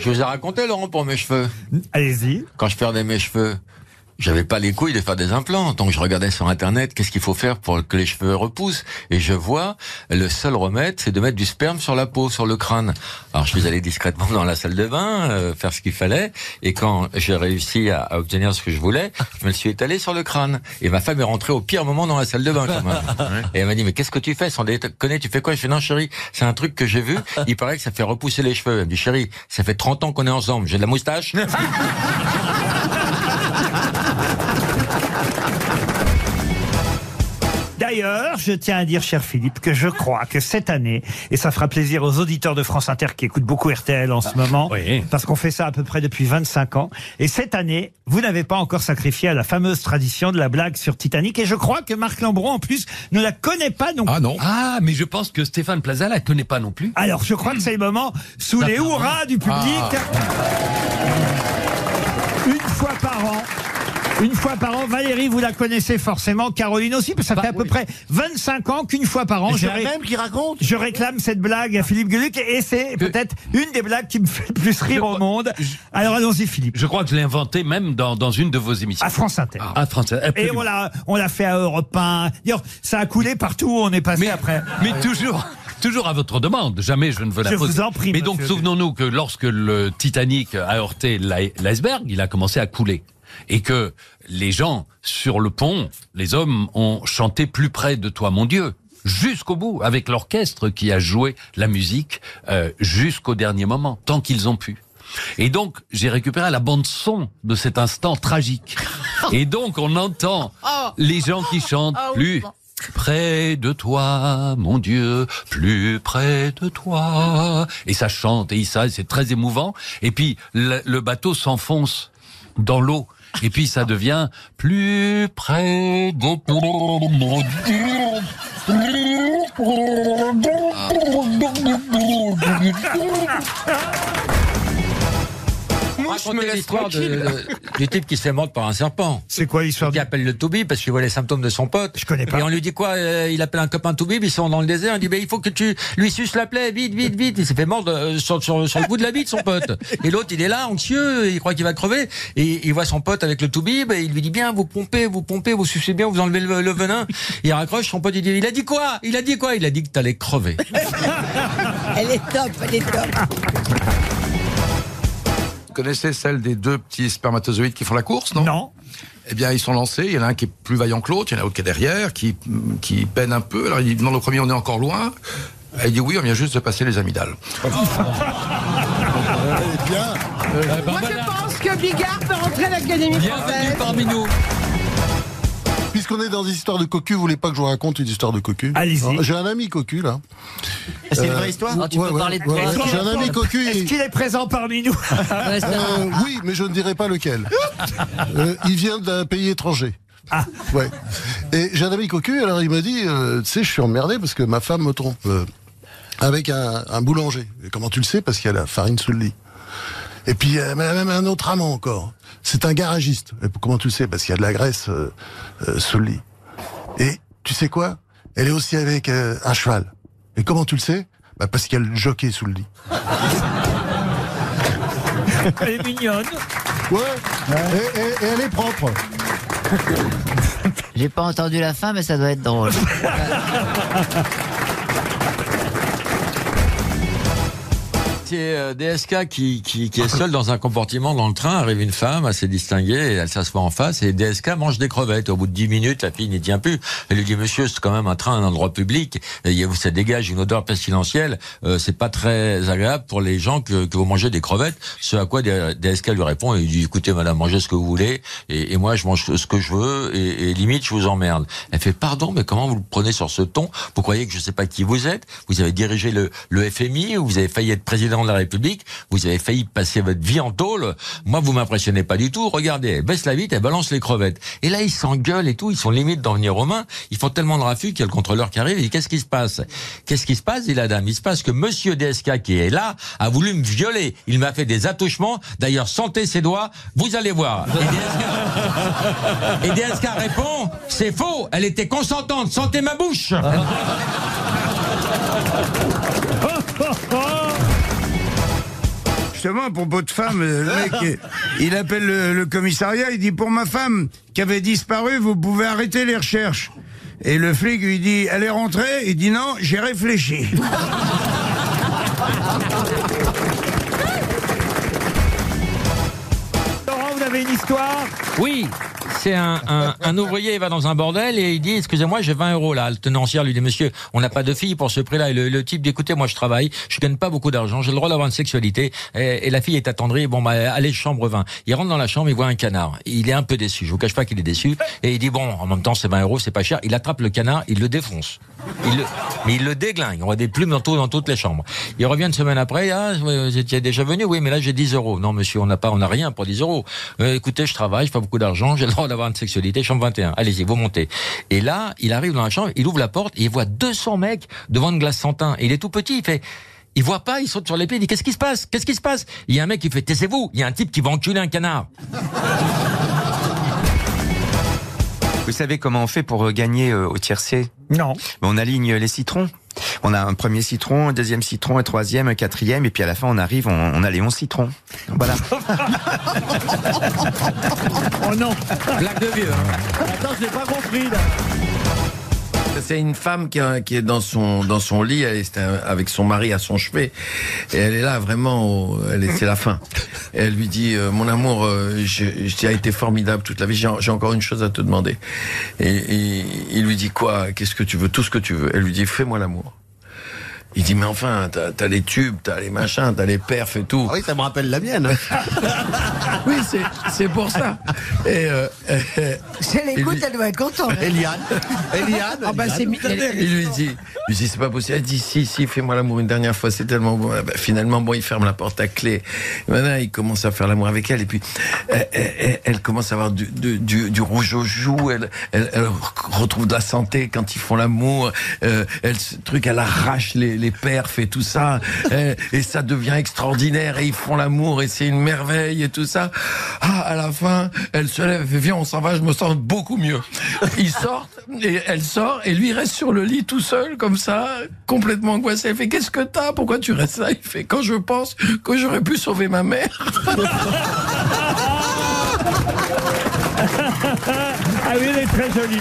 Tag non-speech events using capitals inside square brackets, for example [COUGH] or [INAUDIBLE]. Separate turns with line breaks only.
Je vous ai raconté, Laurent, pour mes cheveux.
Allez-y.
Quand je perdais mes cheveux, j'avais pas les couilles de faire des implants. Donc je regardais sur Internet qu'est-ce qu'il faut faire pour que les cheveux repoussent. Et je vois, le seul remède, c'est de mettre du sperme sur la peau, sur le crâne. Alors je suis allé discrètement dans la salle de bain, euh, faire ce qu'il fallait. Et quand j'ai réussi à, à obtenir ce que je voulais, je me le suis étalé sur le crâne. Et ma femme est rentrée au pire moment dans la salle de bain, quand même. Et elle m'a dit, mais qu'est-ce que tu fais sans déconner Tu fais quoi Je fais, non chérie, c'est un truc que j'ai vu. Il paraît que ça fait repousser les cheveux. Elle me dit, chérie, ça fait 30 ans qu'on est ensemble. J'ai de la moustache. [LAUGHS]
D'ailleurs, je tiens à dire, cher Philippe, que je crois que cette année, et ça fera plaisir aux auditeurs de France Inter qui écoutent beaucoup RTL en ce moment,
oui.
parce qu'on fait ça à peu près depuis 25 ans, et cette année, vous n'avez pas encore sacrifié à la fameuse tradition de la blague sur Titanic, et je crois que Marc Lambron, en plus, ne la connaît pas non plus.
Ah non.
Ah, mais je pense que Stéphane Plaza la connaît pas non plus.
Alors, je crois que c'est le moment, sous les hurrahs du public, une fois par an, une fois par an, Valérie, vous la connaissez forcément, Caroline aussi, parce que ça fait à peu près 25 ans qu'une fois par an, je, ré-
qui raconte
je réclame cette blague à Philippe Gueluc, et c'est peut-être une des blagues qui me fait le plus rire au monde. Alors allons-y, Philippe.
Je crois que je l'ai inventé même dans, dans une de vos émissions.
À France Inter.
Ah, France,
Et
absolument.
on l'a, on l'a fait à Europe 1. D'ailleurs, ça a coulé partout où on est passé
mais
après.
Mais toujours. Toujours à votre demande, jamais je ne veux la
Je
poser.
vous en prie,
Mais donc souvenons-nous que lorsque le Titanic a heurté l'i- l'iceberg, il a commencé à couler. Et que les gens sur le pont, les hommes ont chanté plus près de toi, mon Dieu, jusqu'au bout, avec l'orchestre qui a joué la musique euh, jusqu'au dernier moment, tant qu'ils ont pu. Et donc, j'ai récupéré la bande son de cet instant tragique. [LAUGHS] Et donc, on entend les gens qui chantent plus près de toi, mon Dieu, plus près de toi. Et ça chante et ça, c'est très émouvant. Et puis, le, le bateau s'enfonce dans l'eau. Et puis, ça devient plus près de [LAUGHS] mon
Racontez l'histoire de- du type qui se fait mordre par un serpent.
C'est quoi l'histoire
Qui appelle le Toubib parce qu'il voit les symptômes de son pote.
Je connais pas.
Et on lui dit quoi euh, Il appelle un copain Toubib, ils sont dans le désert. Il dit ben, il faut que tu lui suces la plaie, vite, vite, vite. Il s'est fait mordre euh, sur, sur, sur le bout de la bite, son pote. [LAUGHS] Et l'autre, il est là, anxieux, il croit qu'il va crever. Et il voit son pote avec le Toubib et il lui dit bien, vous pompez, vous pompez, vous sucez bien, vous enlevez le, le venin. Il raccroche, son pote, il dit il a dit quoi? Il a dit quoi? Il a dit que t'allais crever. [LAUGHS]
Elle est top, elle est top.
Vous connaissez celle des deux petits spermatozoïdes qui font la course, non?
Non.
Eh bien, ils sont lancés. Il y en a un qui est plus vaillant que l'autre. Il y en a un autre qui est derrière, qui, qui peine un peu. Alors, il demande au premier, on est encore loin. Et il dit oui, on vient juste de passer les amygdales.
Moi, je pense que Bigard peut rentrer à l'Académie
Bienvenue
française.
parmi nous.
Puisqu'on est dans des histoires de cocu, vous voulez pas que je vous raconte une histoire de cocu?
Allez-y.
J'ai un ami cocu là.
C'est une vraie histoire
Ouais, ouais, ouais, ouais. J'ai un ami cocu.
Est-ce
il-
qu'il est présent parmi nous [LAUGHS]
Euh, oui, mais je ne dirai pas lequel. Euh, il vient d'un pays étranger.
Ah.
Ouais. Et j'ai un ami cocu, alors il m'a dit, euh, tu sais, je suis emmerdé parce que ma femme me trompe euh, avec un, un boulanger. Et comment tu le sais? Parce qu'il y a la farine sous le lit. Et puis, euh, même un autre amant encore. C'est un garagiste. Et comment tu le sais? Parce qu'il y a de la graisse euh, euh, sous le lit. Et tu sais quoi? Elle est aussi avec euh, un cheval. Et comment tu le sais? Bah Parce qu'il y a le jockey sous le lit.
Elle est mignonne.
Ouais. Et, et- et elle est propre.
J'ai pas entendu la fin, mais ça doit être drôle. [LAUGHS]
Euh, DSK qui, qui, qui est seul dans un compartiment dans le train. Arrive une femme assez distinguée, et elle s'assoit en face et DSK mange des crevettes. Au bout de 10 minutes, la fille n'y tient plus. Elle lui dit Monsieur, c'est quand même un train, un endroit public. Et ça dégage une odeur pestilentielle. Euh, c'est pas très agréable pour les gens que, que vous mangez des crevettes. Ce à quoi DSK lui répond il dit Écoutez, madame, mangez ce que vous voulez et, et moi je mange ce que je veux et, et limite je vous emmerde. Elle fait Pardon, mais comment vous le prenez sur ce ton? Vous croyez que je sais pas qui vous êtes? Vous avez dirigé le, le FMI, vous avez failli être président de la République, vous avez failli passer votre vie en tôle. Moi, vous m'impressionnez pas du tout. Regardez, elle baisse la vitre, elle balance les crevettes. Et là, ils s'engueulent et tout, ils sont limite d'en venir aux mains. Ils font tellement de raffus qu'il y a le contrôleur qui arrive et dit Qu'est-ce qui se passe? Qu'est-ce qui se passe? Dit la dame. Il se passe que Monsieur DSK qui est là a voulu me violer. Il m'a fait des attouchements. D'ailleurs, sentez ses doigts, vous allez voir. Et DSK, [LAUGHS] et DSK répond C'est faux, elle était consentante, sentez ma bouche. [LAUGHS]
justement, propos de femme, le mec, il appelle le, le commissariat, il dit pour ma femme qui avait disparu, vous pouvez arrêter les recherches. Et le flic lui dit, elle est rentrée? Il dit non, j'ai réfléchi.
Laurent, vous avez une histoire?
Oui, c'est un, un, un ouvrier, il va dans un bordel et il dit, excusez-moi, j'ai 20 euros là. Le tenancière lui dit, monsieur, on n'a pas de fille pour ce prix-là. Et le, le type dit, écoutez, moi je travaille, je gagne pas beaucoup d'argent, j'ai le droit d'avoir une sexualité. Et, et la fille est attendrie, bon, bah, allez, chambre 20. Il rentre dans la chambre, il voit un canard. Il est un peu déçu, je vous cache pas qu'il est déçu. Et il dit, bon, en même temps, c'est 20 euros, c'est pas cher. Il attrape le canard, il le défonce. Il le, mais il le déglingue. On voit des plumes dans, tout- dans toutes les chambres. Il revient une semaine après, ah, vous étiez déjà venu? Oui, mais là, j'ai 10 euros. Non, monsieur, on n'a pas, on n'a rien pour 10 euros. Euh, écoutez, je travaille, je fais pas beaucoup d'argent, j'ai d'avoir une sexualité, chambre 21. Allez-y, vous montez. Et là, il arrive dans la chambre, il ouvre la porte il voit 200 mecs devant une glace sans il est tout petit, il fait, il voit pas, il saute sur les pieds, il dit, qu'est-ce qui se passe? Qu'est-ce qui se passe? Il y a un mec qui fait, taisez-vous, il y a un type qui va enculer un canard.
Vous savez comment on fait pour euh, gagner euh, au tiercé?
Non.
On aligne les citrons. On a un premier citron, un deuxième citron, un troisième, un quatrième, et puis à la fin on arrive, on, on a les 11 citrons. Voilà. [LAUGHS]
Oh non
Blague de vieux. hein.
Attends, je n'ai pas compris là.
C'est une femme qui, a- qui est dans son dans son lit, elle est un- avec son mari à son chevet, et elle est là vraiment, c'est la fin. Elle lui dit, euh, mon amour, euh, j'ai- tu as été formidable toute la vie. J'ai j'ai encore une chose à te demander. Et, et il lui dit quoi? Qu'est-ce que tu veux? Tout ce que tu veux. Elle lui dit, fais-moi l'amour. Il dit, mais enfin, t'as as les tubes, t'as les machins, t'as les perfs et tout.
Ah oui, ça me rappelle la mienne. [LAUGHS]
Oui, c'est c'est pour ça. Et euh, euh,
Si elle écoute, elle doit être contente. [LAUGHS]
Eliane. Eliane.
Ah bah elle-
Il lui dit, il dit c'est pas possible. Elle dit si si fais-moi l'amour une dernière fois, c'est tellement bon. Ah bah, finalement bon, il ferme la porte à clé. Et maintenant il commence à faire l'amour avec elle et puis elle, elle- elle- elle commence à avoir du, du, du- du rouge aux joues. Elle, elle, elle retrouve de la santé quand ils font l'amour. Euh, elle ce truc, elle arrache les, les perfs et tout ça. [LAUGHS] Euh, et ça devient extraordinaire et ils font l'amour et c'est une merveille et tout ça. Ah à la fin, elle se lève, fait viens on s'en va, je me sens beaucoup mieux. [LAUGHS] Ils sortent et elle sort et lui reste sur le lit tout seul comme ça, complètement angoissé. Elle fait qu'est-ce que t'as? Pourquoi tu restes là? Il fait quand je pense que j'aurais pu sauver ma mère. [LAUGHS]
Ah oui, elle est très jolie.